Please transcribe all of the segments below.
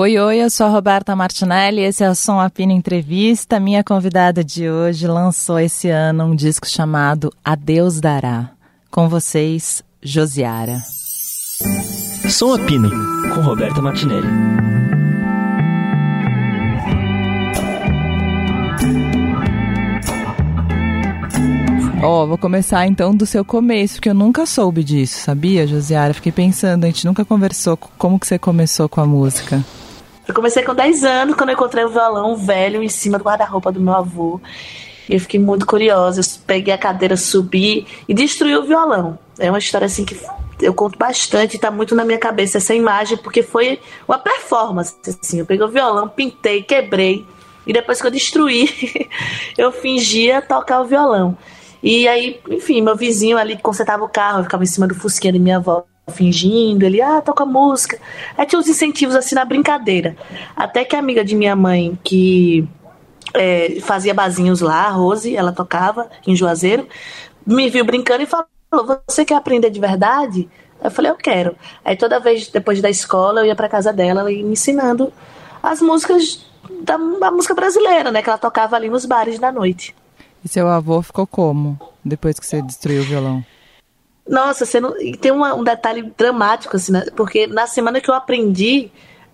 Oi, oi, eu sou a Roberta Martinelli, esse é o Som Apina Entrevista. Minha convidada de hoje lançou esse ano um disco chamado Adeus Dará. Com vocês, Josiara. Som Apina, com Roberta Martinelli. Ó, oh, vou começar então do seu começo, porque eu nunca soube disso, sabia, Josiara? Fiquei pensando, a gente nunca conversou como que você começou com a música. Eu comecei com 10 anos, quando eu encontrei o violão velho em cima do guarda-roupa do meu avô. Eu fiquei muito curiosa. Eu peguei a cadeira, subi e destruí o violão. É uma história assim que eu conto bastante, está muito na minha cabeça essa imagem, porque foi uma performance. Assim. Eu peguei o violão, pintei, quebrei. E depois que eu destruí, eu fingia tocar o violão. E aí, enfim, meu vizinho ali consertava o carro, eu ficava em cima do fusquinha da minha avó fingindo, ele, ah, toca música. Aí tinha uns incentivos assim na brincadeira. Até que a amiga de minha mãe, que é, fazia bazinhos lá, a Rose, ela tocava em Juazeiro, me viu brincando e falou: Você quer aprender de verdade? Eu falei: Eu quero. Aí toda vez, depois da escola, eu ia pra casa dela e me ensinando as músicas da, da música brasileira, né? Que ela tocava ali nos bares da noite. E seu avô ficou como depois que você destruiu o violão? Nossa, você não... tem uma, um detalhe dramático, assim, né? porque na semana que eu aprendi,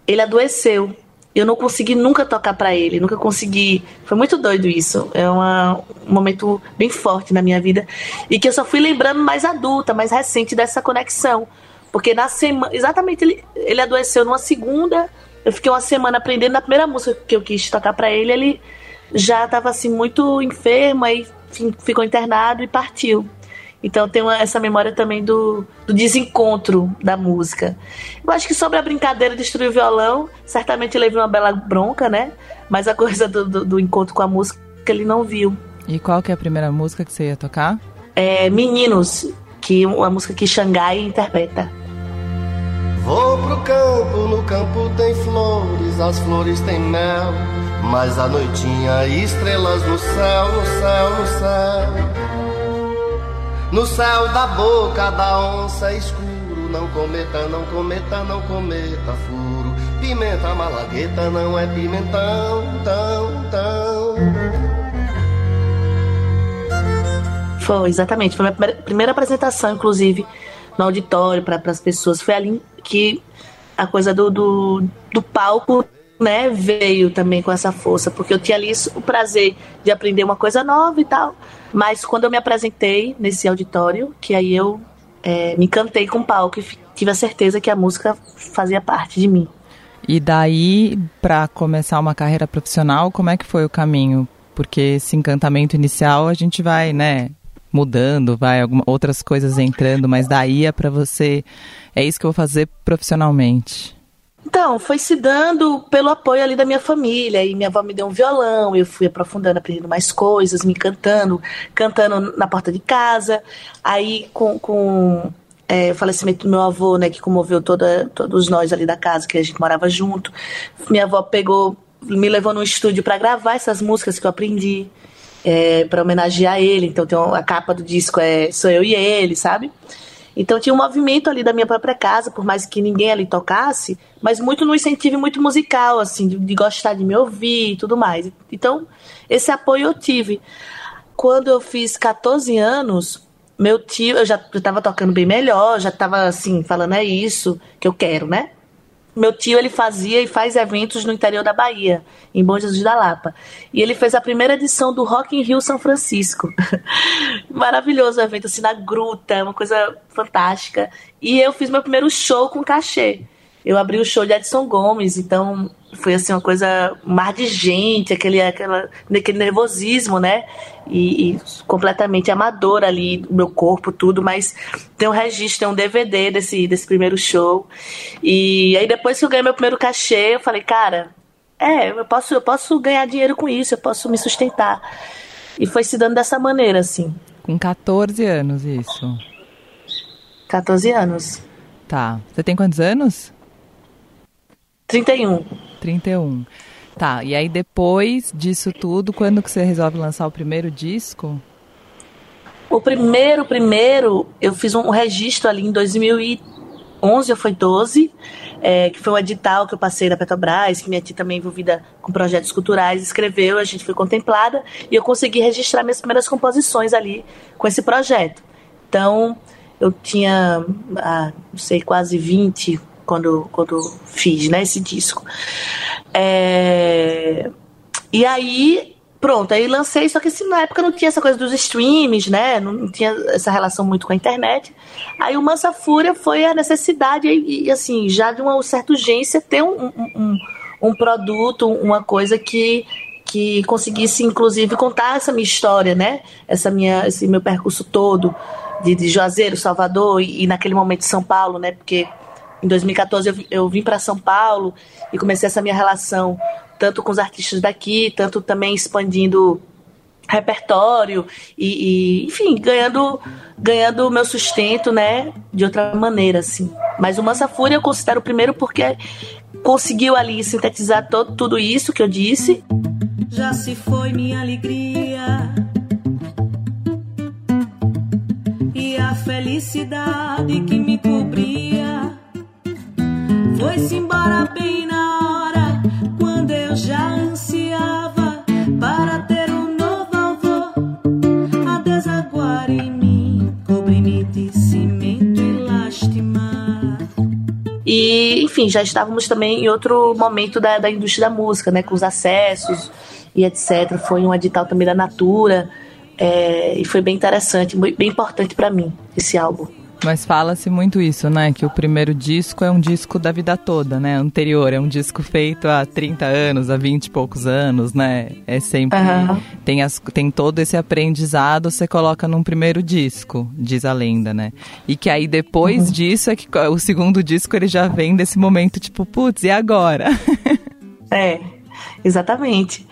ele adoeceu. Eu não consegui nunca tocar para ele, nunca consegui. Foi muito doido isso. É uma, um momento bem forte na minha vida. E que eu só fui lembrando mais adulta, mais recente dessa conexão. Porque na semana. Exatamente, ele, ele adoeceu numa segunda. Eu fiquei uma semana aprendendo. Na primeira música que eu quis tocar para ele, ele já estava assim, muito enfermo, aí ficou internado e partiu. Então tem uma, essa memória também do, do, desencontro da música. Eu acho que sobre a brincadeira de destruir o violão, certamente ele viu uma bela bronca, né? Mas a coisa do, do, do, encontro com a música ele não viu. E qual que é a primeira música que você ia tocar? É Meninos, que uma música que Xangai interpreta. Vou pro campo, no campo tem flores, as flores têm mel, mas a noitinha estrelas no céu, no céu, no céu. No céu da boca da onça escuro, não cometa, não cometa, não cometa furo. Pimenta malagueta não é pimentão, tão, tão. Foi, exatamente. Foi a minha primeira apresentação, inclusive, no auditório, para as pessoas. Foi ali que a coisa do, do, do palco né, veio também com essa força, porque eu tinha ali o prazer de aprender uma coisa nova e tal. Mas quando eu me apresentei nesse auditório, que aí eu é, me encantei com o palco e tive a certeza que a música fazia parte de mim. E daí, para começar uma carreira profissional, como é que foi o caminho? Porque esse encantamento inicial a gente vai, né, mudando, vai algumas outras coisas entrando, mas daí é para você, é isso que eu vou fazer profissionalmente. Então, foi se dando pelo apoio ali da minha família. E minha avó me deu um violão, eu fui aprofundando, aprendendo mais coisas, me cantando, cantando na porta de casa. Aí, com, com é, o falecimento do meu avô, né, que comoveu toda, todos nós ali da casa, que a gente morava junto, minha avó pegou, me levou no estúdio para gravar essas músicas que eu aprendi. É, para homenagear ele, então tem a capa do disco é Sou Eu e Ele, sabe? Então tinha um movimento ali da minha própria casa, por mais que ninguém ali tocasse, mas muito no incentivo muito musical, assim, de, de gostar de me ouvir e tudo mais. Então, esse apoio eu tive. Quando eu fiz 14 anos, meu tio, eu já estava tocando bem melhor, já estava assim, falando é isso que eu quero, né? Meu tio ele fazia e faz eventos no interior da Bahia, em Bom Jesus da Lapa. E ele fez a primeira edição do Rock in Rio São Francisco. Maravilhoso o evento, assim, na gruta, uma coisa fantástica. E eu fiz meu primeiro show com cachê. Eu abri o show de Edson Gomes, então foi assim uma coisa mar de gente, aquele, aquela, aquele nervosismo, né? E, e, completamente amador ali, o meu corpo, tudo, mas tem um registro, tem um DVD desse, desse primeiro show. E aí depois que eu ganhei meu primeiro cachê, eu falei, cara, é, eu posso, eu posso ganhar dinheiro com isso, eu posso me sustentar. E foi se dando dessa maneira, assim. Com 14 anos, isso? 14 anos. Tá. Você tem quantos anos? 31. 31. Tá, e aí depois disso tudo, quando que você resolve lançar o primeiro disco? O primeiro, primeiro, eu fiz um registro ali em 2011, 11 ou foi 12, é, que foi um edital que eu passei da Petrobras, que minha tia também envolvida com projetos culturais, escreveu, a gente foi contemplada e eu consegui registrar minhas primeiras composições ali com esse projeto. Então, eu tinha, ah, não sei, quase 20 quando, quando fiz né, esse disco. É, e aí Pronto, aí lancei, só que assim, na época não tinha essa coisa dos streams, né? Não tinha essa relação muito com a internet. Aí o Mansa Fúria foi a necessidade, e, e assim, já de uma certa urgência, ter um, um, um produto, uma coisa que, que conseguisse, inclusive, contar essa minha história, né? Essa minha, esse meu percurso todo de, de Juazeiro, Salvador e, e naquele momento São Paulo, né? Porque em 2014 eu, eu vim para São Paulo e comecei essa minha relação tanto com os artistas daqui, tanto também expandindo repertório e, e, enfim, ganhando ganhando meu sustento, né, de outra maneira assim. Mas o Mansa Fúria eu considero o primeiro porque conseguiu ali sintetizar todo, tudo isso que eu disse. Já se foi minha alegria e a felicidade que me foi-se embora bem na hora quando eu já ansiava para ter um novo avô a desaguar em mim, cobre-me de cimento e lastimar. E, enfim, já estávamos também em outro momento da, da indústria da música, né, com os acessos e etc. Foi um edital também da Natura. É, e foi bem interessante, bem importante para mim esse álbum. Mas fala-se muito isso, né? Que o primeiro disco é um disco da vida toda, né? Anterior, é um disco feito há 30 anos, há 20 e poucos anos, né? É sempre. Uhum. Tem, as, tem todo esse aprendizado, você coloca num primeiro disco, diz a lenda, né? E que aí depois uhum. disso é que o segundo disco ele já vem desse momento, tipo, putz, e agora? é, exatamente.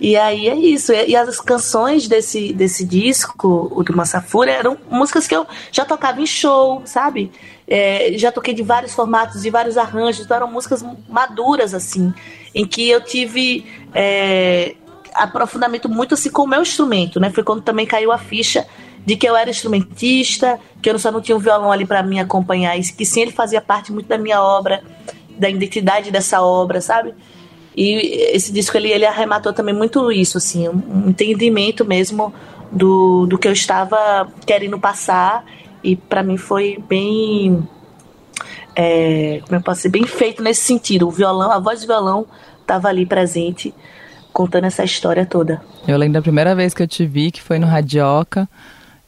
E aí é isso. E as canções desse, desse disco, o do Massafura, eram músicas que eu já tocava em show, sabe? É, já toquei de vários formatos, de vários arranjos, então eram músicas maduras, assim, em que eu tive é, aprofundamento muito assim com o meu instrumento, né? Foi quando também caiu a ficha de que eu era instrumentista, que eu só não tinha um violão ali para me acompanhar, e que sim, ele fazia parte muito da minha obra, da identidade dessa obra, sabe? E esse disco ele, ele arrematou também muito isso, assim, um entendimento mesmo do, do que eu estava querendo passar. E para mim foi bem. É, como eu posso dizer? Bem feito nesse sentido. O violão, a voz do violão estava ali presente, contando essa história toda. Eu lembro da primeira vez que eu te vi, que foi no Radioca.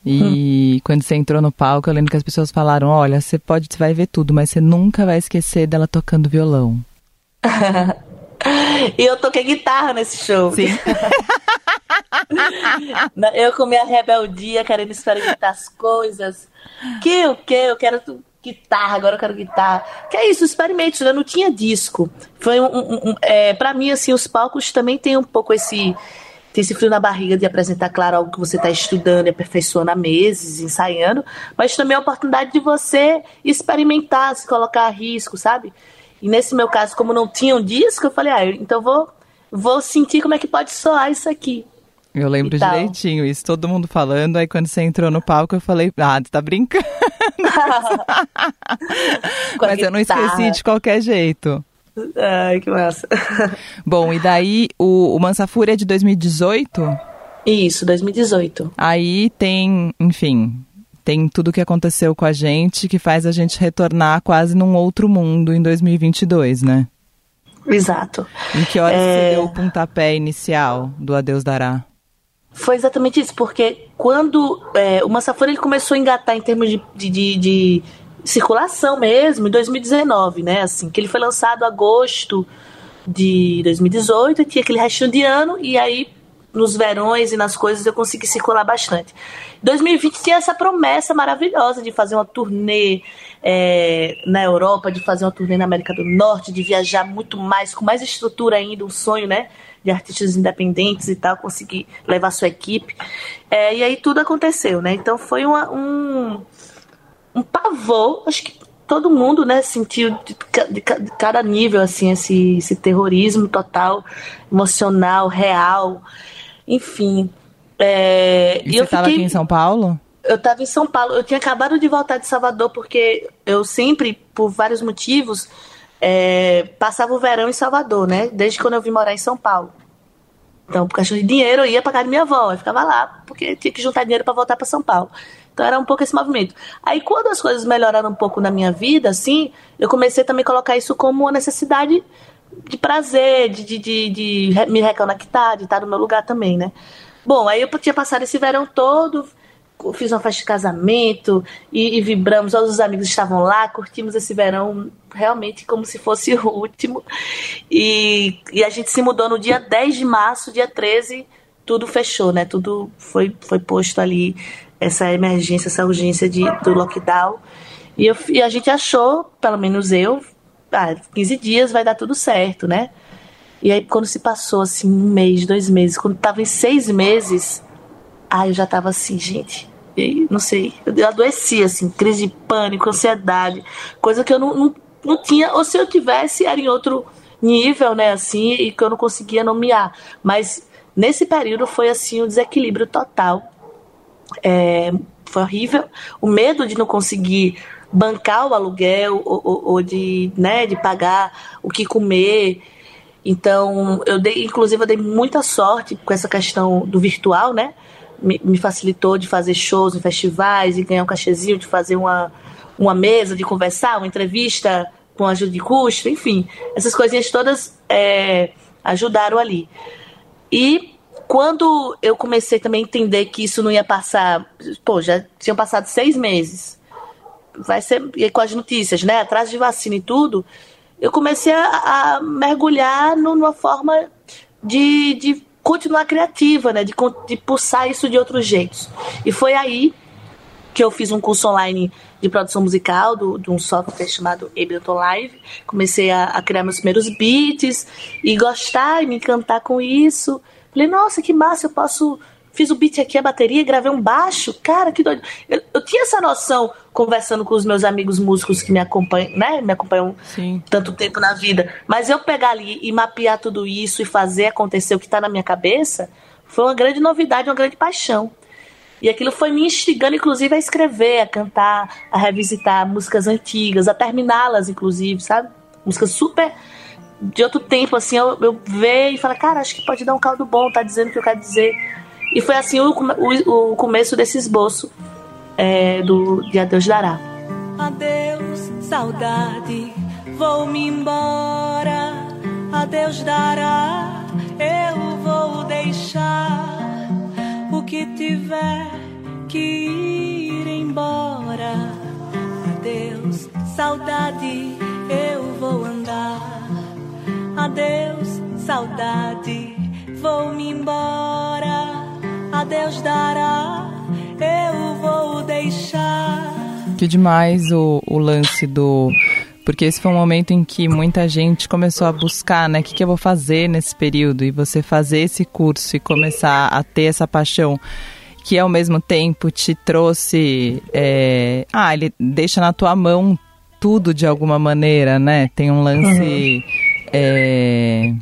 E hum. quando você entrou no palco, eu lembro que as pessoas falaram: Olha, você pode, você vai ver tudo, mas você nunca vai esquecer dela tocando violão. E eu toquei guitarra nesse show. Sim. eu com minha rebeldia, querendo experimentar as coisas. Que o que? Eu quero guitarra, agora eu quero guitarra. Que é isso, experimente, eu não tinha disco. Foi um, um, um é, para mim assim, os palcos também tem um pouco esse tem esse frio na barriga de apresentar, claro, algo que você está estudando e aperfeiçoando há meses, ensaiando, mas também a oportunidade de você experimentar, se colocar a risco, sabe? E nesse meu caso, como não tinha um disco, eu falei, ah, então vou, vou sentir como é que pode soar isso aqui. Eu lembro direitinho isso, todo mundo falando. Aí quando você entrou no palco, eu falei, ah, você tá brincando. Mas eu não esqueci de qualquer jeito. Ai, que massa. Bom, e daí o, o Mansafúria é de 2018? Isso, 2018. Aí tem, enfim, tem tudo que aconteceu com a gente que faz a gente retornar quase num outro mundo em 2022, né? Exato. Em que hora é... você deu o pontapé inicial do Adeus Dará? Foi exatamente isso, porque quando é, o Massafora ele começou a engatar em termos de, de, de, de, circulação mesmo, em 2019, né? Assim, que ele foi lançado em agosto de 2018, tinha aquele restinho de ano, e aí nos verões e nas coisas eu consegui circular bastante. 2020 tinha essa promessa maravilhosa de fazer uma turnê é, na Europa, de fazer uma turnê na América do Norte, de viajar muito mais, com mais estrutura ainda, um sonho, né? De artistas independentes e tal, conseguir levar sua equipe. É, e aí tudo aconteceu, né? Então foi uma, um, um pavor, acho que todo mundo, né, sentiu de, de, de, cada nível, assim, esse, esse terrorismo total, emocional, real. Enfim. É, e, você estava fiquei... aqui em São Paulo? eu tava em São Paulo. Eu tinha acabado de voltar de Salvador porque eu sempre, por vários motivos, é, passava o verão em Salvador, né? Desde quando eu vim morar em São Paulo. Então, por questão de dinheiro, eu ia pra casa de minha avó. Eu ficava lá, porque tinha que juntar dinheiro para voltar para São Paulo. Então, era um pouco esse movimento. Aí, quando as coisas melhoraram um pouco na minha vida, assim, eu comecei também a colocar isso como uma necessidade de prazer, de, de, de, de me reconectar, de estar no meu lugar também, né? Bom, aí eu tinha passado esse verão todo, fiz uma festa de casamento e, e, vibramos, todos os amigos estavam lá, curtimos esse verão realmente como se fosse o último. E, e a gente se mudou no dia 10 de março, dia 13, tudo fechou, né? Tudo foi, foi posto ali, essa emergência, essa urgência de, do lockdown. E, eu, e a gente achou, pelo menos eu, ah, 15 dias vai dar tudo certo, né? E aí, quando se passou assim, um mês, dois meses, quando tava em seis meses, aí eu já tava assim, gente, não sei, eu adoeci, assim, crise de pânico, ansiedade, coisa que eu não, não, não tinha, ou se eu tivesse, era em outro nível, né, assim, e que eu não conseguia nomear. Mas nesse período foi, assim, um desequilíbrio total. É, foi horrível. O medo de não conseguir bancar o aluguel ou, ou, ou, de, né, de pagar o que comer. Então, eu dei, inclusive, eu dei muita sorte com essa questão do virtual, né? Me, me facilitou de fazer shows em festivais e ganhar um cachezinho, de fazer uma, uma mesa, de conversar, uma entrevista com ajuda de custo, enfim. Essas coisinhas todas é, ajudaram ali. E quando eu comecei também a entender que isso não ia passar, pô, já tinham passado seis meses vai ser e com as notícias, né, atrás de vacina e tudo, eu comecei a, a mergulhar numa forma de, de continuar criativa, né, de, de pulsar isso de outros jeitos. E foi aí que eu fiz um curso online de produção musical do, de um software chamado Ableton Live. Comecei a, a, criar meus primeiros beats e gostar e me encantar com isso. Falei, nossa, que massa, eu posso fiz o beat aqui, a bateria, gravei um baixo. Cara, que doido. Eu, eu tinha essa noção conversando com os meus amigos músicos que me acompanham, né? Me acompanham Sim. tanto tempo na vida. Mas eu pegar ali e mapear tudo isso e fazer acontecer o que está na minha cabeça foi uma grande novidade, uma grande paixão. E aquilo foi me instigando, inclusive, a escrever, a cantar, a revisitar músicas antigas, a terminá-las, inclusive, sabe? Músicas super de outro tempo, assim, eu, eu ver e falar, cara, acho que pode dar um caldo bom, tá dizendo o que eu quero dizer. E foi assim o, o, o começo desse esboço é, do de Adeus Dará. Adeus, saudade, vou-me embora. Adeus dará, eu vou deixar o que tiver que ir embora. Adeus, saudade, eu vou andar. Adeus, saudade, vou-me embora a Deus dará, eu vou deixar. Que demais o, o lance do porque esse foi um momento em que muita gente começou a buscar, né, o que, que eu vou fazer nesse período e você fazer esse curso e começar a ter essa paixão que ao mesmo tempo te trouxe, é... ah, ele deixa na tua mão tudo de alguma maneira, né? Tem um lance uhum. é...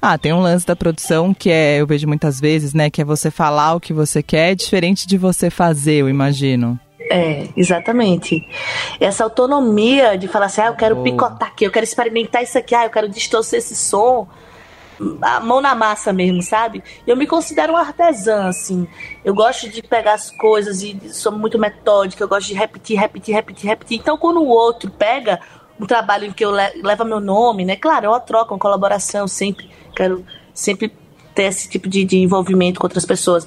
Ah, tem um lance da produção que é, eu vejo muitas vezes, né, que é você falar o que você quer, diferente de você fazer, eu imagino. É, exatamente. Essa autonomia de falar assim, ah, eu quero picotar aqui, eu quero experimentar isso aqui, ah, eu quero distorcer esse som. A mão na massa mesmo, sabe? Eu me considero uma artesã, assim. Eu gosto de pegar as coisas e sou muito metódica, eu gosto de repetir, repetir, repetir, repetir. Então, quando o outro pega um trabalho em que eu le leva meu nome, né? Claro, é uma troca, uma colaboração sempre quero sempre ter esse tipo de, de envolvimento com outras pessoas.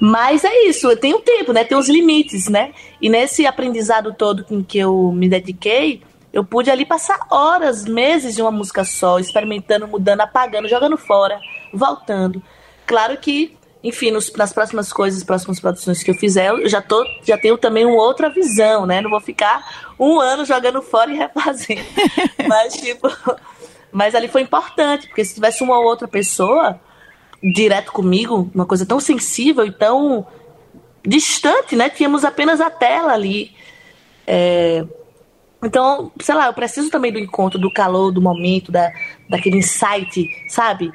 Mas é isso, eu tenho tempo, né? Tem os limites, né? E nesse aprendizado todo em que eu me dediquei, eu pude ali passar horas, meses de uma música só, experimentando, mudando, apagando, jogando fora, voltando. Claro que, enfim, nos, nas próximas coisas, próximas produções que eu fizer, eu já, tô, já tenho também uma outra visão, né? Não vou ficar um ano jogando fora e refazendo. Mas, tipo, mas ali foi importante, porque se tivesse uma outra pessoa direto comigo, uma coisa tão sensível e tão distante, né? Tínhamos apenas a tela ali. É... Então, sei lá, eu preciso também do encontro, do calor, do momento, da, daquele insight, sabe?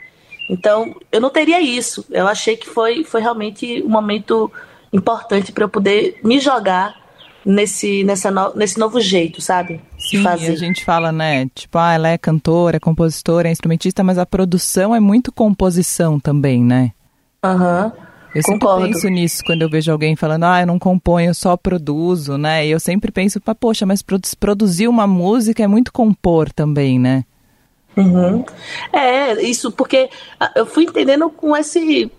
Então, eu não teria isso. Eu achei que foi, foi realmente um momento importante para eu poder me jogar nesse, nessa no, nesse novo jeito, sabe? Sim, fazer. a gente fala, né? Tipo, ah, ela é cantora, é compositora, é instrumentista, mas a produção é muito composição também, né? Aham. Uhum. Eu Concordo. sempre penso nisso quando eu vejo alguém falando, ah, eu não componho, eu só produzo, né? E eu sempre penso, poxa, mas produzir uma música é muito compor também, né? Uhum. É, isso porque ah, eu fui entendendo com esse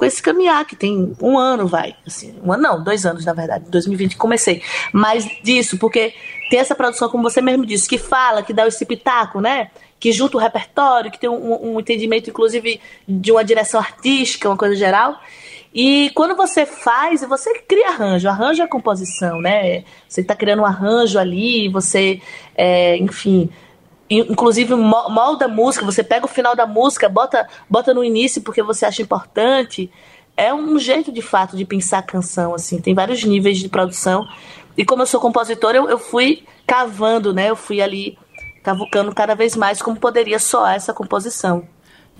com esse caminhar que tem um ano, vai, assim, um ano não, dois anos na verdade, 2020 comecei, mas disso, porque tem essa produção, como você mesmo disse, que fala, que dá esse pitaco, né? Que junta o repertório, que tem um, um entendimento, inclusive, de uma direção artística, uma coisa geral. E quando você faz, você cria arranjo, arranjo é composição, né? Você está criando um arranjo ali, você, é, enfim, inclusive molda a música, você pega o final da música, bota, bota no início porque você acha importante. É um jeito de fato de pensar a canção, assim, tem vários níveis de produção. E como eu sou compositora, eu, eu fui cavando, né? Eu fui ali cavucando cada vez mais como poderia soar essa composição.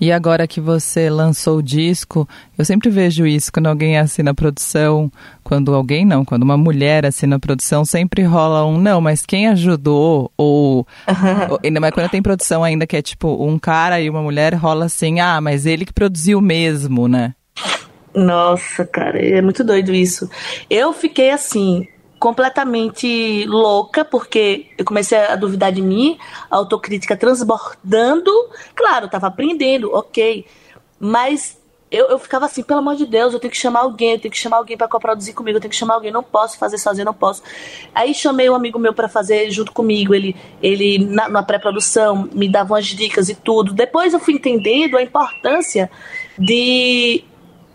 E agora que você lançou o disco, eu sempre vejo isso quando alguém assina a produção, quando alguém não, quando uma mulher assina a produção, sempre rola um não, mas quem ajudou? Ou, ou ainda mais quando tem produção ainda que é tipo um cara e uma mulher, rola assim, ah, mas ele que produziu mesmo, né? Nossa, cara, é muito doido isso. Eu fiquei assim, completamente louca, porque eu comecei a duvidar de mim, a autocrítica transbordando. Claro, eu tava aprendendo, ok. Mas eu, eu ficava assim, pelo amor de Deus, eu tenho que chamar alguém, eu tenho que chamar alguém para coproduzir comigo, eu tenho que chamar alguém, não posso fazer sozinho, não posso. Aí chamei um amigo meu para fazer junto comigo, ele, ele na, na pré-produção me dava umas dicas e tudo. Depois eu fui entendendo a importância de,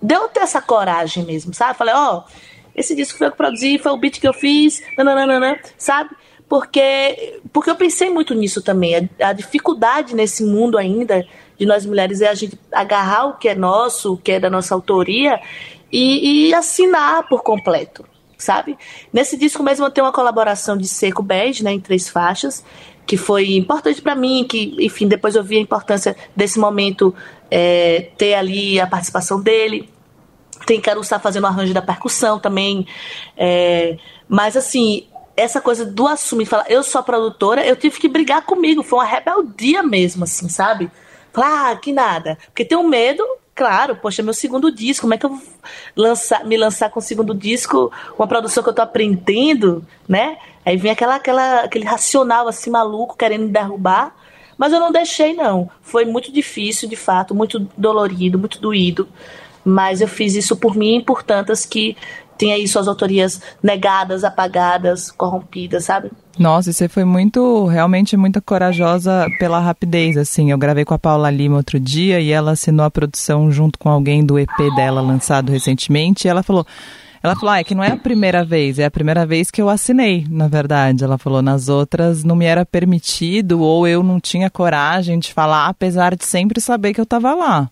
de eu ter essa coragem mesmo, sabe? Falei, ó. Oh, esse disco foi eu que produzi, foi o beat que eu fiz, nananana, sabe? Porque, porque eu pensei muito nisso também. A, a, dificuldade nesse mundo ainda de nós mulheres é a gente agarrar o que é nosso, o que é da nossa autoria e, e assinar por completo, sabe? Nesse disco mesmo eu tenho uma colaboração de Seco Bege, né, em três faixas, que foi importante para mim, que, enfim, depois eu vi a importância desse momento é, ter ali a participação dele. Tem Caruso tá fazendo arranjo da percussão também. É, mas assim, essa coisa do assumir, falar, eu sou a produtora, eu tive que brigar comigo. Foi uma rebeldia mesmo, assim, sabe? Falar, ah, que nada. Porque tem um medo, claro, poxa, meu segundo disco, como é que eu vou lançar, me lançar com o segundo disco, uma produção que eu tô aprendendo, né? Aí vem aquela, aquela, aquele racional assim maluco querendo me derrubar. Mas eu não deixei, não. Foi muito difícil, de fato, muito dolorido, muito doído mas eu fiz isso por mim e por tantas que tem aí suas autorias negadas, apagadas, corrompidas, sabe? Nossa, você foi muito, realmente muito corajosa pela rapidez, assim. Eu gravei com a Paula Lima outro dia e ela assinou a produção junto com alguém do EP dela lançado recentemente e ela falou. Ela falou, ah, é que não é a primeira vez, é a primeira vez que eu assinei, na verdade. Ela falou, nas outras não me era permitido ou eu não tinha coragem de falar, apesar de sempre saber que eu estava lá.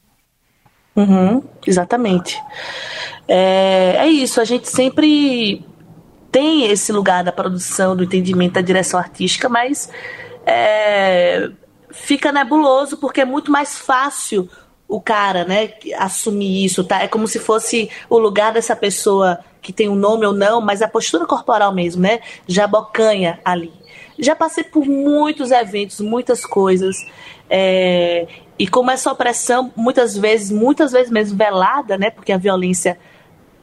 Uhum, exatamente. É, é isso, a gente sempre tem esse lugar da produção, do entendimento da direção artística, mas é, fica nebuloso porque é muito mais fácil o cara, né, assumir isso, tá? É como se fosse o lugar dessa pessoa que tem um nome ou não, mas a postura corporal mesmo, né? Já bocanha ali. Já passei por muitos eventos, muitas coisas. É, e como essa opressão, muitas vezes, muitas vezes mesmo velada, né? Porque a violência.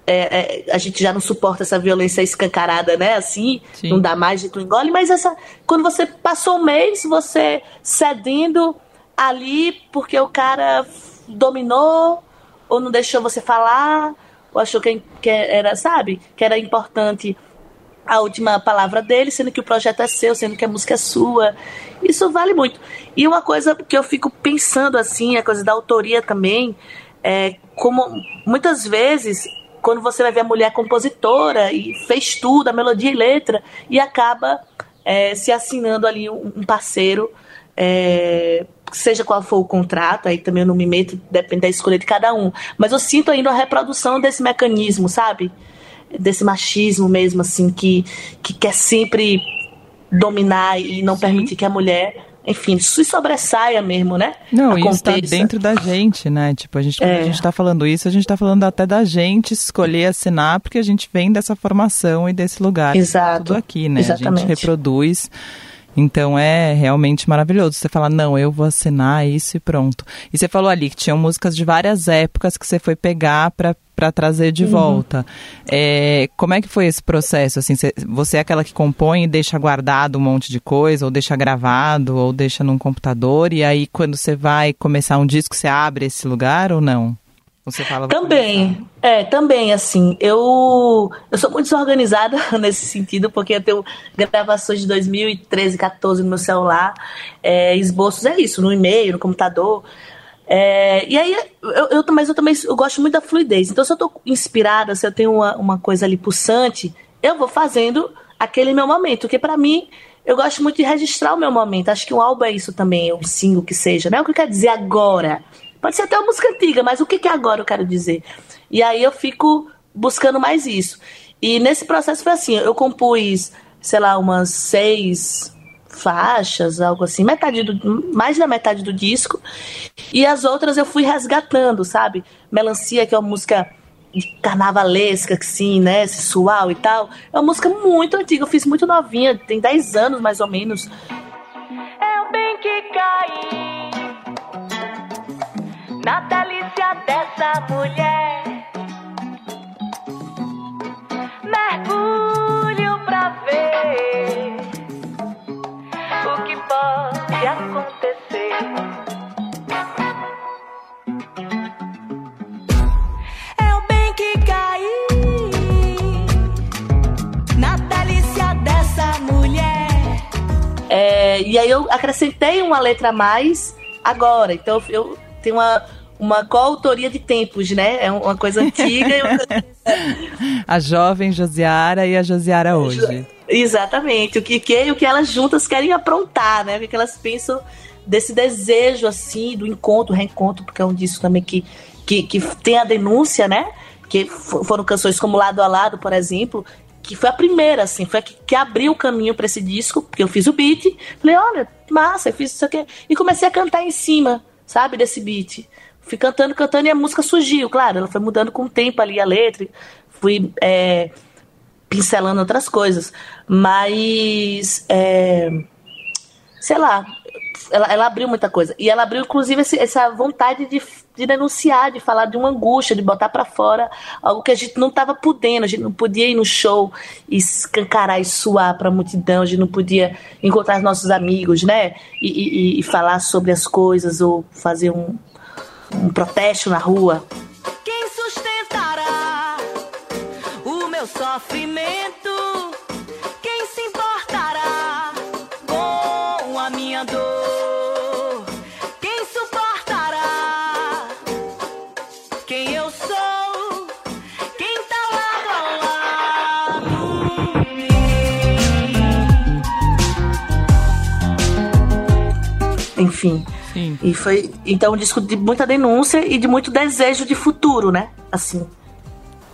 É, é, a gente já não suporta essa violência escancarada, né? Assim, Sim. não dá mais, de tu engole. Mas essa, quando você passou um mês, você cedendo ali porque o cara dominou ou não deixou você falar, ou achou que, que era, sabe, que era importante a última palavra dele, sendo que o projeto é seu, sendo que a música é sua. Isso vale muito. E uma coisa que eu fico pensando assim, a coisa da autoria também, é como muitas vezes quando você vai ver a mulher compositora e fez tudo, a melodia e letra, e acaba é, se assinando ali um, um parceiro, é, seja qual for o contrato, aí também eu não me meto, depende da escolha de cada um. Mas eu sinto ainda a reprodução desse mecanismo, sabe? Desse machismo mesmo, assim, que, que quer sempre dominar e não Sim. permitir que a mulher enfim, se sobressaia mesmo, né? Não, Aconteça. isso tá dentro da gente, né? Tipo, a gente, quando é. a gente tá falando isso, a gente tá falando até da gente escolher assinar, porque a gente vem dessa formação e desse lugar. Exato. Tudo aqui, né? Exatamente. A gente reproduz. Então é realmente maravilhoso. Você fala, não, eu vou assinar isso e pronto. E você falou ali que tinham músicas de várias épocas que você foi pegar para para trazer de uhum. volta. É, como é que foi esse processo? Assim, você é aquela que compõe e deixa guardado um monte de coisa, ou deixa gravado, ou deixa num computador, e aí quando você vai começar um disco, você abre esse lugar ou não? Você fala também, é, também, assim, eu, eu sou muito desorganizada nesse sentido, porque eu tenho gravações de 2013, 14 no meu celular, é, esboços é isso, no e-mail, no computador, é, e aí, eu, eu, mas eu também eu gosto muito da fluidez. Então, se eu tô inspirada, se eu tenho uma, uma coisa ali pulsante, eu vou fazendo aquele meu momento. Porque para mim, eu gosto muito de registrar o meu momento. Acho que um álbum é isso também, um single que seja, né? O que quer dizer agora? Pode ser até uma música antiga, mas o que, que é agora eu quero dizer? E aí eu fico buscando mais isso. E nesse processo foi assim, eu compus, sei lá, umas seis, faixas, algo assim, metade do, mais da metade do disco. E as outras eu fui resgatando, sabe? Melancia, que é uma música carnavalesca, que sim, né? Sensual e tal. É uma música muito antiga, eu fiz muito novinha, tem 10 anos mais ou menos. É o bem que caí na delícia dessa mulher. Mergulho pra ver o que pode acontecer. O bem que caí na delícia dessa mulher. É, e aí eu acrescentei uma letra a mais agora. Então eu tenho uma uma coautoria de tempos, né? É uma coisa antiga. a jovem Josiara e a Josiara hoje. Exatamente. O que, que e o que elas juntas querem aprontar, né? O que elas pensam desse desejo, assim, do encontro, reencontro, porque é um disco também que, que, que tem a denúncia, né? Que foram canções como Lado a Lado, por exemplo, que foi a primeira, assim, foi a que, que abriu o caminho para esse disco, porque eu fiz o beat, falei, olha, massa, eu fiz isso aqui, e comecei a cantar em cima, sabe, desse beat. Fui cantando, cantando, e a música surgiu, claro, ela foi mudando com o tempo ali, a letra, fui é, pincelando outras coisas. Mas, é, sei lá, ela, ela, abriu muita coisa. E ela abriu, inclusive, esse, essa vontade de, de, denunciar, de falar de uma angústia, de botar para fora algo que a gente não estava podendo. A gente não podia ir no show e escancarar e suar para a multidão. A gente não podia encontrar os nossos amigos, né? E, e, e falar sobre as coisas ou fazer um, um protesto na rua. Quem sustentará o meu sofrimento? Enfim. Sim. E foi então um disco de muita denúncia e de muito desejo de futuro, né? Assim.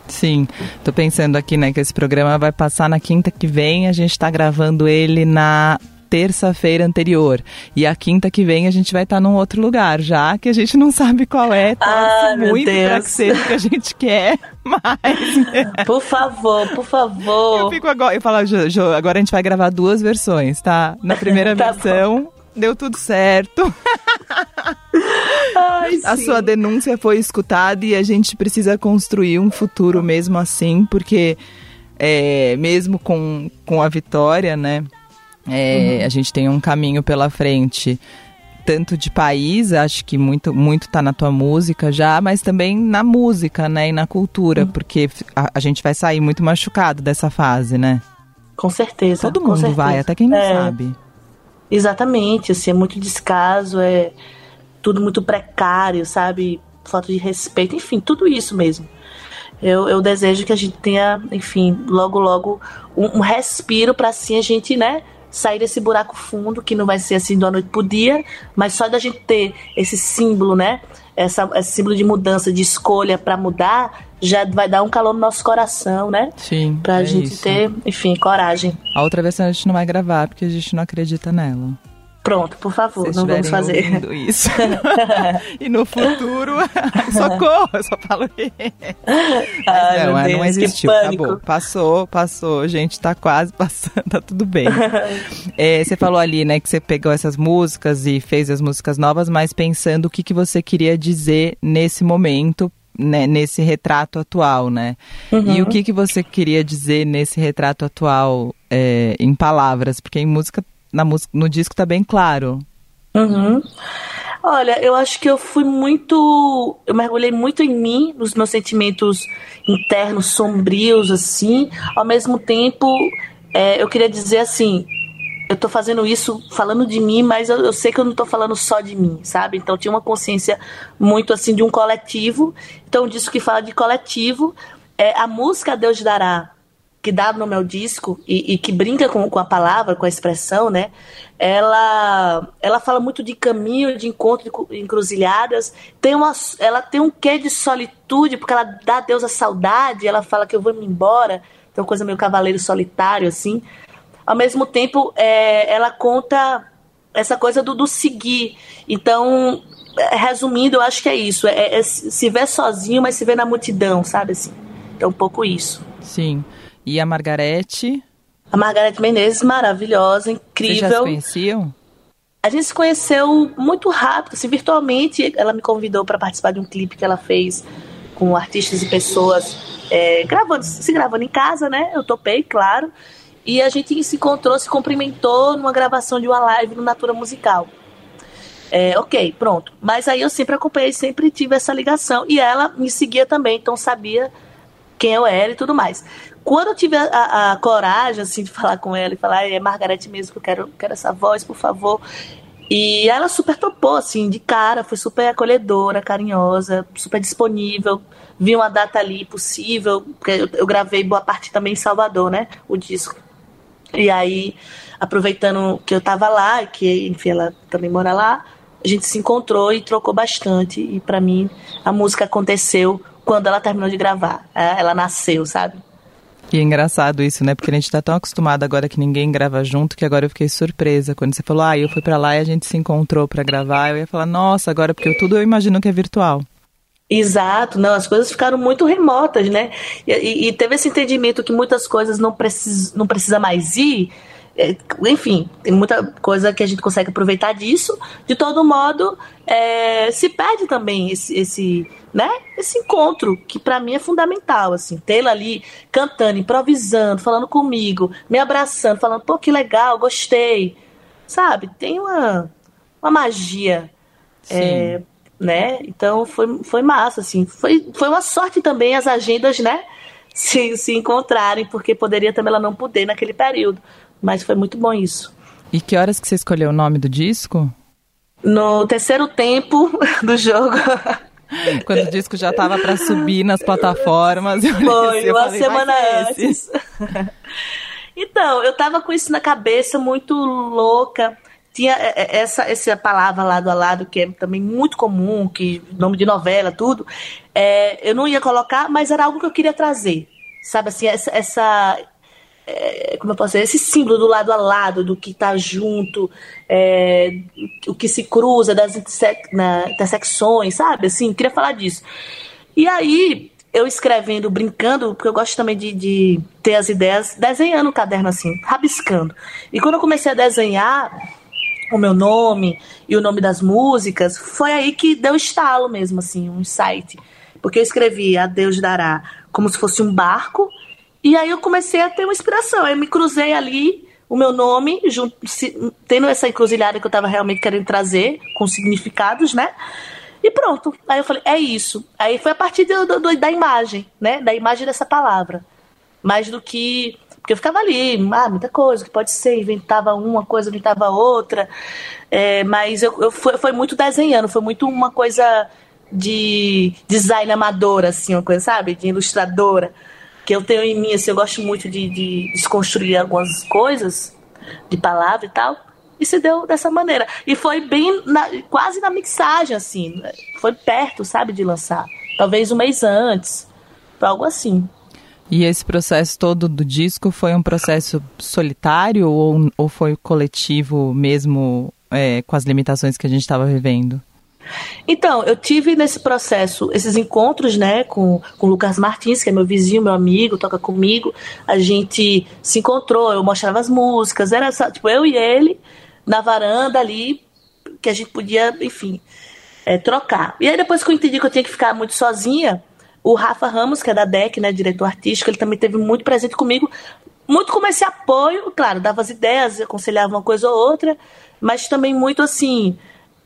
Sim, tô pensando aqui, né, que esse programa vai passar na quinta que vem, a gente tá gravando ele na terça-feira anterior. E a quinta que vem a gente vai estar tá num outro lugar, já que a gente não sabe qual é. Tá ah, muito Deus. pra que seja o que a gente quer, mas... Por favor, por favor. Eu fico agora, eu falo, jo, jo, agora a gente vai gravar duas versões, tá? Na primeira tá versão... Bom deu tudo certo. Ai, a sua denúncia foi escutada e a gente precisa construir um futuro mesmo assim, porque é, mesmo com, com a vitória, né? É, uhum. A gente tem um caminho pela frente, tanto de país, acho que muito muito tá na tua música já, mas também na música, né? E na cultura, uhum. porque a, a, gente vai sair muito machucado dessa fase, né? Com certeza. Todo mundo certeza. vai, até quem não é. sabe. Exatamente, assim, é muito descaso, é tudo muito precário, sabe? Falta de respeito, enfim, tudo isso mesmo. Eu, eu desejo que a gente tenha, enfim, logo, logo um, um respiro para assim a gente, né, sair desse buraco fundo, que não vai ser assim da noite pro dia, mas só da gente ter esse símbolo, né, essa, esse símbolo de mudança, de escolha para mudar, já vai dar um calor no nosso coração, né? Sim. Pra é gente isso. ter, enfim, coragem. A outra versão a gente não vai gravar porque a gente não acredita nela. Pronto, por favor, Vocês não vamos fazer. isso. e no futuro, socorro, eu só falo Ai, não, é, não Deus, que existiu, acabou. Passou, passou, gente, tá quase passando, tá tudo bem. É, você falou ali, né, que você pegou essas músicas e fez as músicas novas, mas pensando o que, que você queria dizer nesse momento, né, nesse retrato atual, né? Uhum. E o que, que você queria dizer nesse retrato atual é, em palavras? Porque em música, na música, no disco tá bem claro. Uhum. Olha, eu acho que eu fui muito. Eu mergulhei muito em mim, nos meus sentimentos internos sombrios, assim. Ao mesmo tempo, é, eu queria dizer assim. Eu tô fazendo isso falando de mim, mas eu, eu sei que eu não tô falando só de mim, sabe? Então tinha uma consciência muito assim de um coletivo. Então disso que fala de coletivo, é a música Deus dará, que dá nome ao disco e, e que brinca com, com a palavra, com a expressão, né? Ela, ela fala muito de caminho, de encontro, de encruzilhadas. Tem uma, ela tem um quê de solitude, porque ela dá a Deus a saudade. Ela fala que eu vou me embora. Uma coisa meio cavaleiro solitário, assim. Ao mesmo tempo, é, ela conta essa coisa do, do seguir. Então, resumindo, eu acho que é isso. É, é se ver sozinho, mas se ver na multidão, sabe assim? É um pouco isso. Sim. E a Margarete? A Margarete Menezes, maravilhosa, Vocês já se incrível. conheciam? A gente se conheceu muito rápido, assim, virtualmente. Ela me convidou para participar de um clipe que ela fez com artistas e pessoas é, gravando, se gravando em casa, né? Eu topei, claro. E a gente se encontrou, se cumprimentou numa gravação de uma live no Natura Musical. É, ok, pronto. Mas aí eu sempre acompanhei, sempre tive essa ligação. E ela me seguia também, então sabia quem eu era e tudo mais. Quando eu tive a, a- a coragem, assim, de falar com ela e falar, é Margarete mesmo que eu quero, quero essa voz, por favor. E ela super topou, assim, de cara, foi super acolhedora, carinhosa, super disponível. Vi uma data ali possível, porque eu, eu gravei boa parte também em Salvador, né? O disco. E aí, aproveitando que eu tava lá, que, enfim, ela também mora lá, a gente se encontrou e trocou bastante. E pra mim, a música aconteceu quando ela terminou de gravar. É, Ela nasceu, sabe? E é engraçado isso, né? Porque a gente tá tão acostumado agora que ninguém grava junto que agora eu fiquei surpresa. Quando você falou, ah, eu fui pra lá e a gente se encontrou pra gravar, eu ia falar, nossa, agora porque tudo eu imagino que é virtual. Exato, não, as coisas ficaram muito remotas, né? E, e- teve esse entendimento que muitas coisas não, precis, não precisa mais ir. É, enfim, tem muita coisa que a gente consegue aproveitar disso. De todo modo, é, se perde também esse, esse, né? esse encontro, que pra mim é fundamental. Assim, tê-la ali cantando, improvisando, falando comigo, me abraçando, falando, pô, que legal, gostei. Sabe? Tem uma, uma magia Sim. é, né? Então foi, foi massa, assim. Foi, foi uma sorte também as agendas, né? Se, se encontrarem, porque poderia também ela não poder naquele período. Mas foi muito bom isso. E que horas que você escolheu o nome do disco? No terceiro tempo do jogo, Quando o disco já tava pra subir nas plataformas. Eu olhei assim, foi eu uma falei, semana esse. antes. então, eu tava com isso na cabeça, muito louca. Tinha é, é, essa, essa palavra lado a lado, que é também muito comum, que nome de novela, tudo. É, eu não ia colocar, mas era algo que eu queria trazer. Sabe assim, essa. essa é, como eu posso dizer? Esse símbolo do lado a lado, do que tá junto, é, o que se cruza das interse- na- intersecções, sabe? Assim, queria falar disso. E aí, eu escrevendo, brincando, porque eu gosto também de, de ter as ideias, desenhando no caderno assim, rabiscando. E quando eu comecei a desenhar o meu nome e o nome das músicas, foi aí que deu estalo mesmo, assim, um insight. Porque eu escrevi A Deus Dará como se fosse um barco, e aí eu comecei a ter uma inspiração. Eu me cruzei ali, o meu nome, junto, se- tendo essa encruzilhada que eu estava realmente querendo trazer, com significados, né? E pronto. Aí eu falei, é isso. Aí foi a partir do- do- da imagem, né? Da imagem dessa palavra. Mais do que. Porque eu ficava ali, ah, muita coisa que pode ser, inventava uma coisa, inventava outra. É, mas eu, eu foi, foi muito desenhando, foi muito uma coisa de design amadora, assim, uma coisa, sabe? De ilustradora. Que eu tenho em mim, assim, eu gosto muito de, de desconstruir algumas coisas, de palavra e tal. E se deu dessa maneira. E foi bem, na- quase na mixagem, assim. Foi perto, sabe, de lançar. Talvez um mês antes. Algo assim. E esse processo todo do disco foi um processo solitário ou, ou foi coletivo mesmo é, com as limitações que a gente estava vivendo? Então, eu tive nesse processo esses encontros, né, com, com o Lucas Martins, que é meu vizinho, meu amigo, toca comigo. A gente se encontrou, eu mostrava as músicas, era só, tipo eu e ele na varanda ali, que a gente podia, enfim, é, trocar. E aí depois que eu entendi que eu tinha que ficar muito sozinha, o Rafa Ramos, que é da DEC, né, diretor artístico, ele também teve muito presente comigo, muito com esse apoio, claro, dava as ideias, aconselhava uma coisa ou outra, mas também muito assim,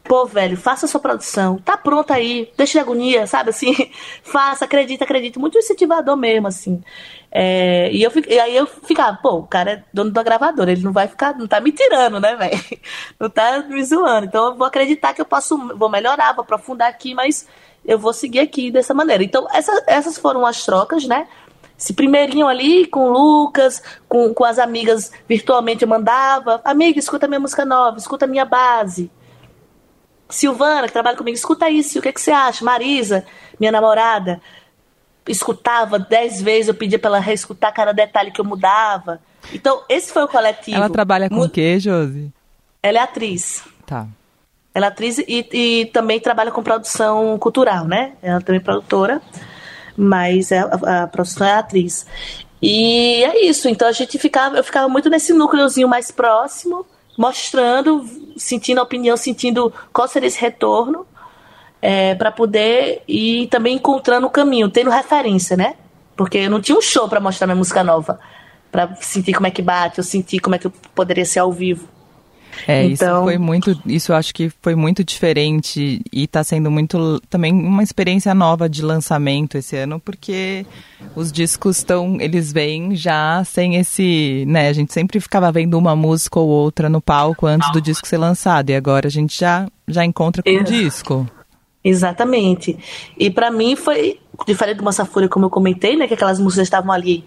pô, velho, faça a sua produção, tá pronta aí, deixa de agonia, sabe assim, faça, acredita, acredita, muito incentivador mesmo, assim. É, e, eu, e aí eu ficava, pô, o cara é dono da gravadora, ele não vai ficar, não tá me tirando, né, velho? Não tá me zoando. Então eu vou acreditar que eu posso, vou melhorar, vou aprofundar aqui, mas eu vou seguir aqui dessa maneira. Então, essa, essas foram as trocas, né? Esse primeirinho ali com o Lucas, com, com as amigas virtualmente eu mandava, amiga, escuta minha música nova, escuta minha base. Silvana, que trabalha comigo, escuta isso, o que, é que você acha? Marisa, minha namorada, escutava dez vezes, eu pedia para ela reescutar cada detalhe que eu mudava. Então, esse foi o coletivo. Ela trabalha com o quê, Josi? Ela é atriz. Tá. Ela é atriz e, e, também trabalha com produção cultural, né? Ela também é produtora, mas é, a, a produção é atriz. E é isso, então a gente ficava, eu ficava muito nesse núcleozinho mais próximo, mostrando, sentindo a opinião, sentindo qual seria esse retorno é, para poder ir também encontrando o caminho, tendo referência, né? Porque eu não tinha um show para mostrar minha música nova, para sentir como é que bate, eu sentir como é que eu poderia ser ao vivo. É, então... isso foi muito, isso eu acho que foi muito diferente e está sendo muito também uma experiência nova de lançamento esse ano, porque os discos estão, eles vêm já sem esse, né, a gente sempre ficava vendo uma música ou outra no palco antes do disco ser lançado e agora a gente já já encontra com o disco. Exatamente. E para mim foi diferente do Massa Fúria, como eu comentei, né, que aquelas músicas estavam ali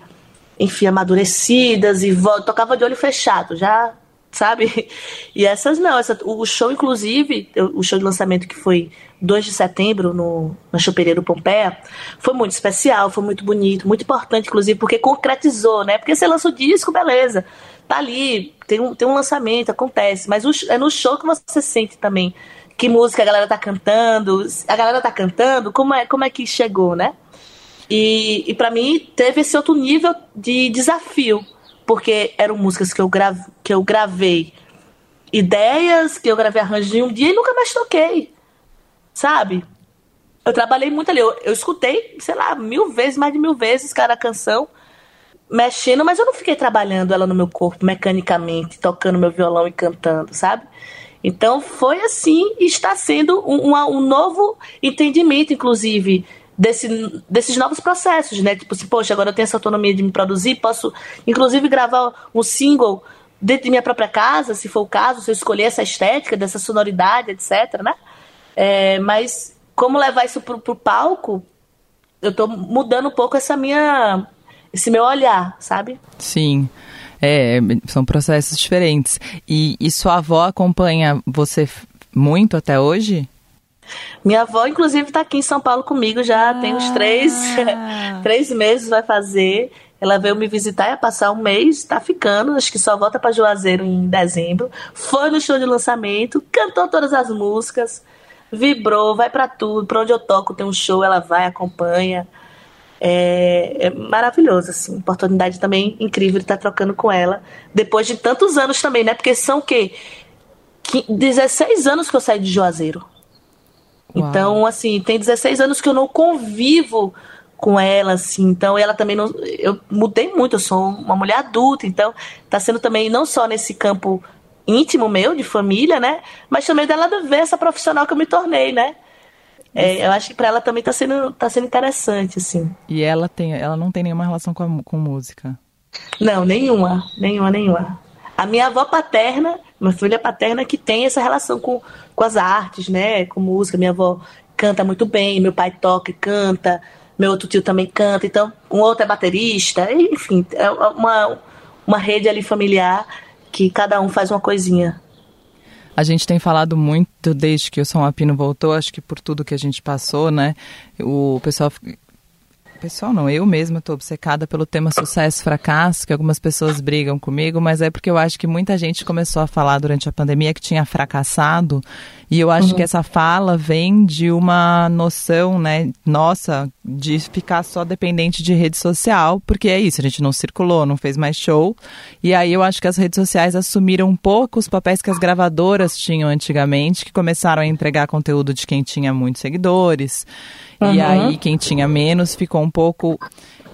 enfim, amadurecidas e tocava de olho fechado, já sabe? E essas não, essa, o show, inclusive, o show de lançamento que foi 2 de setembro no, na Choperia do Pompeia, foi muito especial, foi muito bonito, muito importante, inclusive, porque concretizou, né? Porque você lança o disco, beleza, tá ali, tem um, tem um lançamento, acontece, mas o, é no show que você sente também que música a galera tá cantando, a galera tá cantando, como é, como é que chegou, né? E, e para mim teve esse outro nível de desafio, porque eram músicas que eu, grave, que eu gravei, ideias que eu gravei arranjo em um dia e nunca mais toquei, sabe? Eu trabalhei muito ali, eu, eu escutei, sei lá, mil vezes, mais de mil vezes cada canção, mexendo, mas eu não fiquei trabalhando ela no meu corpo mecanicamente, tocando meu violão e cantando, sabe? Então foi assim e está sendo um, um novo entendimento, inclusive, desse, desses novos processos, né? Tipo assim, poxa, agora eu tenho essa autonomia de me produzir, posso inclusive gravar um single dentro de minha própria casa, se for o caso, se eu escolher essa estética, dessa sonoridade, etc, né? É, mas como levar isso pro, pro palco, eu tô mudando um pouco essa minha esse meu olhar, sabe? Sim. É, são processos diferentes. E, e sua avó acompanha você muito até hoje? Minha avó, inclusive, está aqui em São Paulo comigo já ah. tem uns três, três meses, vai fazer. Ela veio me visitar, ia passar um mês, está ficando, acho que só volta para Juazeiro em dezembro. Foi no show de lançamento, cantou todas as músicas, vibrou, vai para tudo, para onde eu toco tem um show, ela vai, acompanha. É, é, maravilhoso, assim, oportunidade também incrível de estar trocando com ela, depois de tantos anos também, né? Porque são o quê? 16 anos que eu saí de Juazeiro. Uau. Então, assim, tem 16 anos que eu não convivo com ela, assim, então ela também não. Eu mudei muito, eu sou uma mulher adulta, então tá sendo também não só nesse campo íntimo meu, de família, né? Mas também dela ver essa profissional que eu me tornei, né? É, eu acho que para ela também tá sendo, tá sendo interessante, assim. E ela tem, ela não tem nenhuma relação com, a, com música? Não, nenhuma, nenhuma, nenhuma. A minha avó paterna, minha filha paterna, que tem essa relação com, com as artes, né? Com música. Minha avó canta muito bem, meu pai toca e canta, meu outro tio também canta, então um outro é baterista, enfim, é uma, uma rede ali familiar que cada um faz uma coisinha. A gente tem falado muito desde que o Som Apino voltou, acho que por tudo que a gente passou, né? O pessoal pessoal não, eu mesma estou obcecada pelo tema sucesso fracasso, que algumas pessoas brigam comigo, mas é porque eu acho que muita gente começou a falar durante a pandemia que tinha fracassado, e eu acho uhum. que essa fala vem de uma noção, né, nossa, de ficar só dependente de rede social, porque é isso, a gente não circulou, não fez mais show, e aí eu acho que as redes sociais assumiram um pouco os papéis que as gravadoras tinham antigamente, que começaram a entregar conteúdo de quem tinha muitos seguidores, Uhum. E aí quem tinha menos ficou um pouco.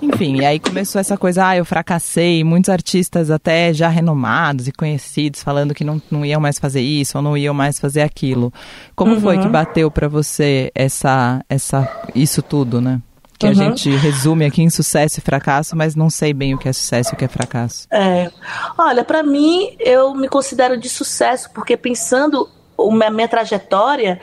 Enfim, e aí começou essa coisa, ah, eu fracassei, muitos artistas até já renomados e conhecidos falando que não, não iam mais fazer isso ou não iam mais fazer aquilo. Como uhum. foi que bateu para você essa, essa, isso tudo, né? Que uhum. a gente resume aqui em sucesso e fracasso, mas não sei bem o que é sucesso e o que é fracasso. É. Olha, para mim, eu me considero de sucesso, porque pensando a minha trajetória,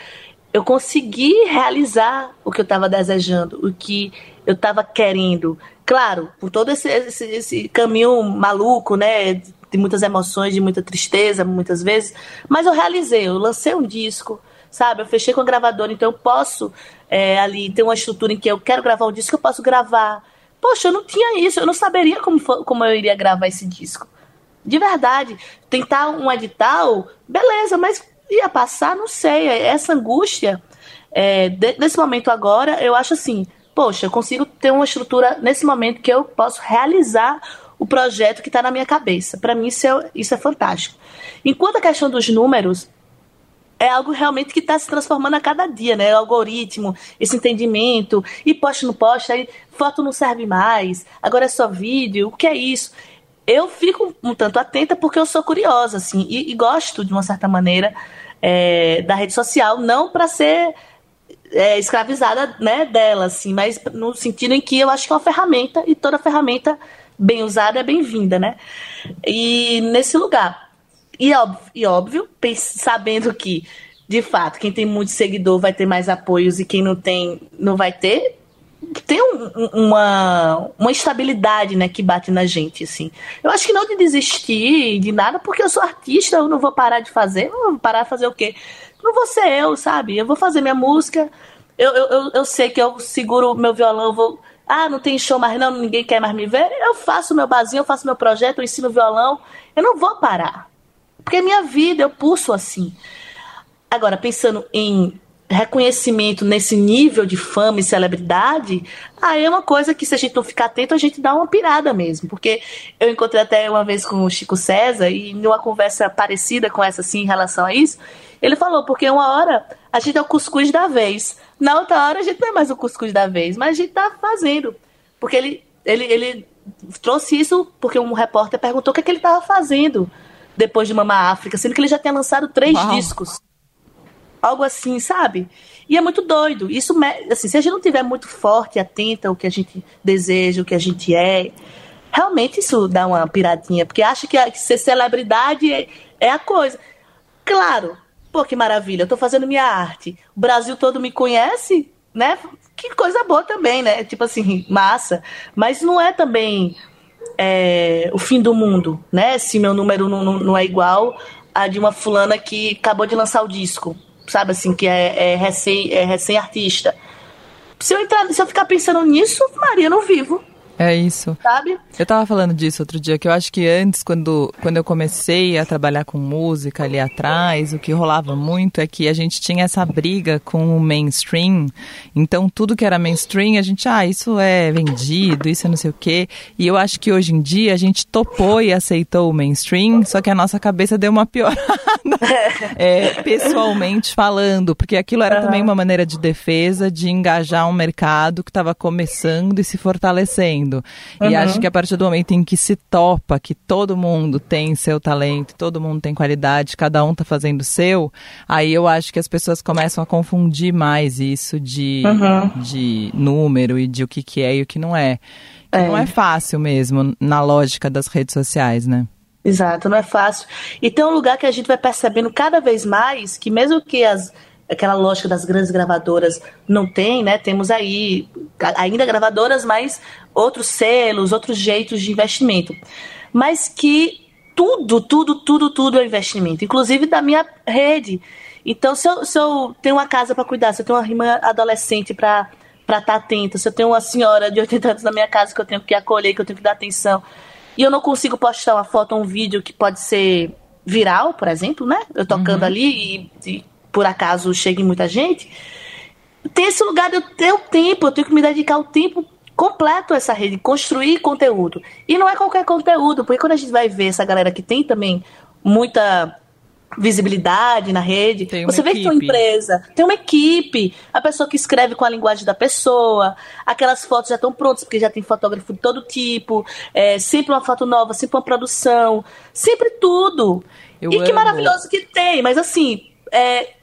eu consegui realizar o que eu estava desejando, o que eu estava querendo. Claro, por todo esse, esse, esse, caminho maluco, né? De muitas emoções, de muita tristeza, muitas vezes. Mas eu realizei, eu lancei um disco, sabe? Eu fechei com a gravadora, então eu posso é, ali ter uma estrutura em que eu quero gravar um disco, eu posso gravar. Poxa, eu não tinha isso, eu não saberia como, como eu iria gravar esse disco. De verdade. Tentar um edital, beleza, mas ia passar, não sei. Essa angústia, é, nesse momento agora, eu acho assim, poxa, eu consigo ter uma estrutura nesse momento que eu posso realizar o projeto que está na minha cabeça. Para mim, isso é, isso é fantástico. Enquanto a questão dos números é algo realmente que está se transformando a cada dia, né? O algoritmo, esse entendimento, e poste no poste, aí foto não serve mais, agora é só vídeo, o que é isso? eu fico um tanto atenta porque eu sou curiosa, assim, e, e gosto, de uma certa maneira, é, da rede social, não para ser é, escravizada né, dela, assim, mas no sentido em que eu acho que é uma ferramenta e toda ferramenta bem usada é bem-vinda, né? E nesse lugar. E óbvio, e óbvio sabendo que, de fato, quem tem muito seguidor vai ter mais apoios e quem não tem não vai ter, tem um, uma, uma estabilidade, né, que bate na gente, assim. Eu acho que não de desistir de nada, porque eu sou artista, eu não vou parar de fazer, eu vou parar de fazer o quê? Não vou ser eu, sabe? Eu vou fazer minha música, eu, eu, eu sei que eu seguro meu violão, vou... Ah, não tem show mais não, ninguém quer mais me ver. Eu faço meu barzinho, eu faço meu projeto, eu ensino violão. Eu não vou parar. Porque é minha vida, eu pulso assim. Agora, pensando em reconhecimento nesse nível de fama e celebridade, aí é uma coisa que se a gente não ficar atento, a gente dá uma pirada mesmo. Porque eu encontrei até uma vez com o Chico César e numa conversa parecida com essa assim em relação a isso, ele falou, porque uma hora a gente é o cuscuz da vez, na outra hora a gente não é mais o cuscuz da vez, mas a gente tá fazendo. Porque ele, ele, ele trouxe isso porque um repórter perguntou o que, é que ele estava fazendo depois de Mama África, sendo que ele já tinha lançado três Uau. discos algo assim, sabe? E é muito doido. Isso, assim, se a gente não tiver muito forte, atenta ao que a gente deseja, o que a gente é, realmente isso dá uma piradinha, porque acha que, que ser celebridade é, é, a coisa. Claro, pô, que maravilha, eu tô fazendo minha arte. O Brasil todo me conhece, né? Que coisa boa também, né? Tipo assim, massa. Mas não é também é, o fim do mundo, né? Se meu número não, não, não é igual a de uma fulana que acabou de lançar o disco sabe assim, que é, é recém, é recém-artista. Se eu, entrar, se eu ficar pensando nisso, Maria, não vivo. É isso. Sabe? Eu tava falando disso outro dia, que eu acho que antes, quando, quando eu comecei a trabalhar com música ali atrás, o que rolava muito é que a gente tinha essa briga com o mainstream. Então, tudo que era mainstream, a gente, ah, isso é vendido, isso é não sei o quê. E eu acho que hoje em dia a gente topou e aceitou o mainstream, só que a nossa cabeça deu uma piorada. é, pessoalmente falando, porque aquilo era uhum. também uma maneira de defesa, de engajar um mercado que estava começando e se fortalecendo. Uhum. E acho que a partir do momento em que se topa que todo mundo tem seu talento, todo mundo tem qualidade, cada um tá fazendo o seu, aí eu acho que as pessoas começam a confundir mais isso de, uhum. de número e de o que, que é e o que não é. é. Não é fácil mesmo na lógica das redes sociais, né? Exato, não é fácil. E tem um lugar que a gente vai percebendo cada vez mais que mesmo que as aquela lógica das grandes gravadoras não tem, né? Temos aí ainda gravadoras, mas outros selos, outros jeitos de investimento. Mas que tudo, tudo, tudo, tudo é investimento, inclusive da minha rede. Então, se eu, se eu tenho uma casa para cuidar, se eu tenho uma irmã adolescente para estar tá atenta. Se eu tenho uma senhora de 80 anos na minha casa que eu tenho que acolher, que eu tenho que dar atenção, e eu não consigo postar uma foto ou um vídeo que pode ser viral, por exemplo, né? Eu tocando uhum. ali e, e, por acaso chegue muita gente. Tem esse lugar de eu ter o tempo, eu tenho que me dedicar o tempo completo a essa rede, construir conteúdo. E não é qualquer conteúdo, porque quando a gente vai ver essa galera que tem também muita visibilidade na rede. Você vê equipe. que tem uma empresa, tem uma equipe, a pessoa que escreve com a linguagem da pessoa, aquelas fotos já estão prontas, porque já tem fotógrafo de todo tipo, é, sempre uma foto nova, sempre uma produção, sempre tudo. Eu e amo. que maravilhoso que tem, mas assim, é,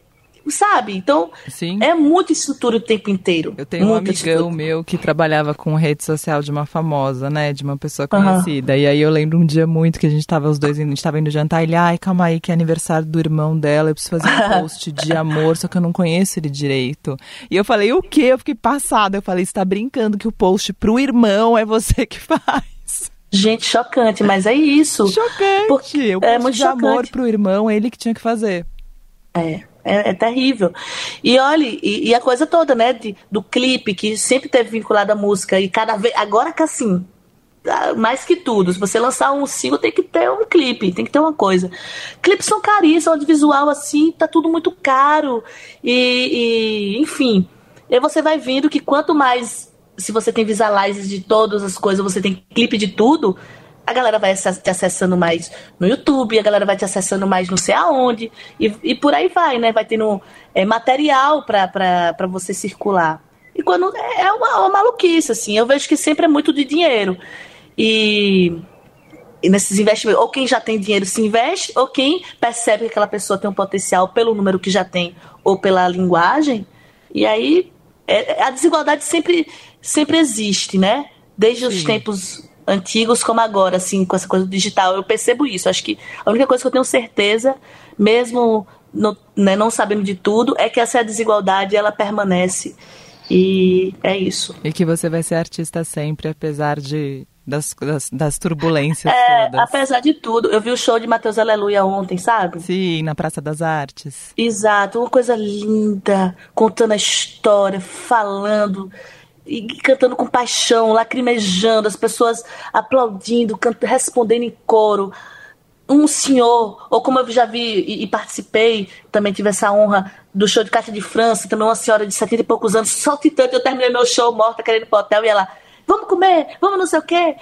sabe? Então, Sim. é muita estrutura o tempo inteiro. Eu tenho um amigão estrutura. meu que trabalhava com rede social de uma famosa, né? De uma pessoa conhecida. Uhum. E aí eu lembro um dia muito que a gente tava os dois indo, a gente tava indo jantar, ele, ai, calma aí, que é aniversário do irmão dela, eu preciso fazer um post de amor, só que eu não conheço ele direito. E eu falei, o quê? Eu fiquei passada. Eu falei, você tá brincando que o post pro irmão é você que faz. Gente, chocante, mas é isso. Chocante. Porque é muito de chocante. amor pro irmão, ele que tinha que fazer. É. É, é, terrível. E olhe, e, e, a coisa toda, né, de, do clipe, que sempre teve vinculado à música, e cada vez. Agora que assim, ah, mais que tudo, se você lançar um single, tem que ter um clipe, tem que ter uma coisa. Clipes são caríssimos, audiovisual assim, tá tudo muito caro. E, e enfim. E você vai vendo que quanto mais. Se você tem visualizes de todas as coisas, você tem clipe de tudo, a galera vai te acessando mais no YouTube, a galera vai te acessando mais não sei aonde, e, e por aí vai, né? Vai tendo é, material para você circular. E quando é, é uma, uma maluquice, assim, eu vejo que sempre é muito de dinheiro. E, e nesses investimentos, ou quem já tem dinheiro se investe, ou quem percebe que aquela pessoa tem um potencial pelo número que já tem, ou pela linguagem, e aí é, a desigualdade sempre, sempre existe, né? Desde Sim. os tempos antigos como agora, assim, com essa coisa digital. Eu percebo isso. Acho que a única coisa que eu tenho certeza, mesmo no, né, não sabendo de tudo, é que essa desigualdade ela permanece. E é isso. E que você vai ser artista sempre, apesar de das, das, das turbulências é, todas. Apesar de tudo, eu vi o show de Matheus Aleluia ontem, sabe? Sim, na Praça das Artes. Exato, uma coisa linda, contando a história, falando e cantando com paixão, lacrimejando, as pessoas aplaudindo, respondendo em coro. Um senhor, ou como eu já vi e, e, participei, também tive essa honra do show de Cátia de França, também uma senhora de 70 e poucos anos, saltitando, eu terminei meu show morta, querendo ir pro hotel, e ela, vamos comer, vamos não sei o quê.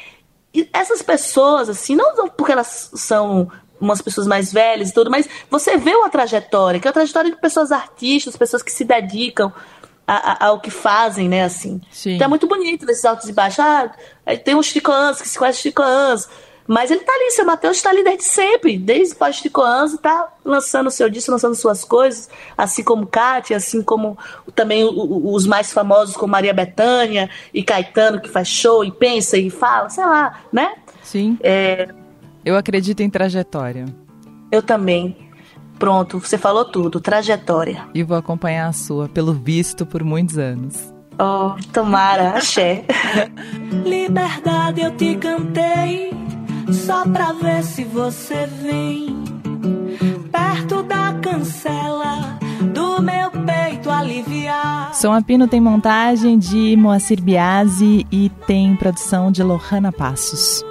E essas pessoas, assim, não porque elas são umas pessoas mais velhas e tudo, mas você vê uma trajetória, que é a trajetória de pessoas artistas, pessoas que se dedicam, a, a, ao que fazem, né, assim. Sim. Então é muito bonito esses altos e baixos. Ah, tem uns Chicoans que se conhecem Chicoans, mas ele tá ali, seu Matheus está ali desde sempre, desde pós Chicoans, tá lançando o seu disco, lançando suas coisas, assim como Kátia, assim como também os mais famosos, como Maria Bethânia e Caetano, que faz show e pensa e fala, sei lá, né? Sim. É... Eu acredito em trajetória. Eu também. Pronto, você falou tudo, trajetória. E vou acompanhar a sua, pelo visto, por muitos anos. Oh, tomara, axé. Liberdade eu te cantei, só pra ver se você vem. Perto da cancela do meu peito aliviar. Som Apino tem montagem de Moacir Biasi e tem produção de Lohana Passos.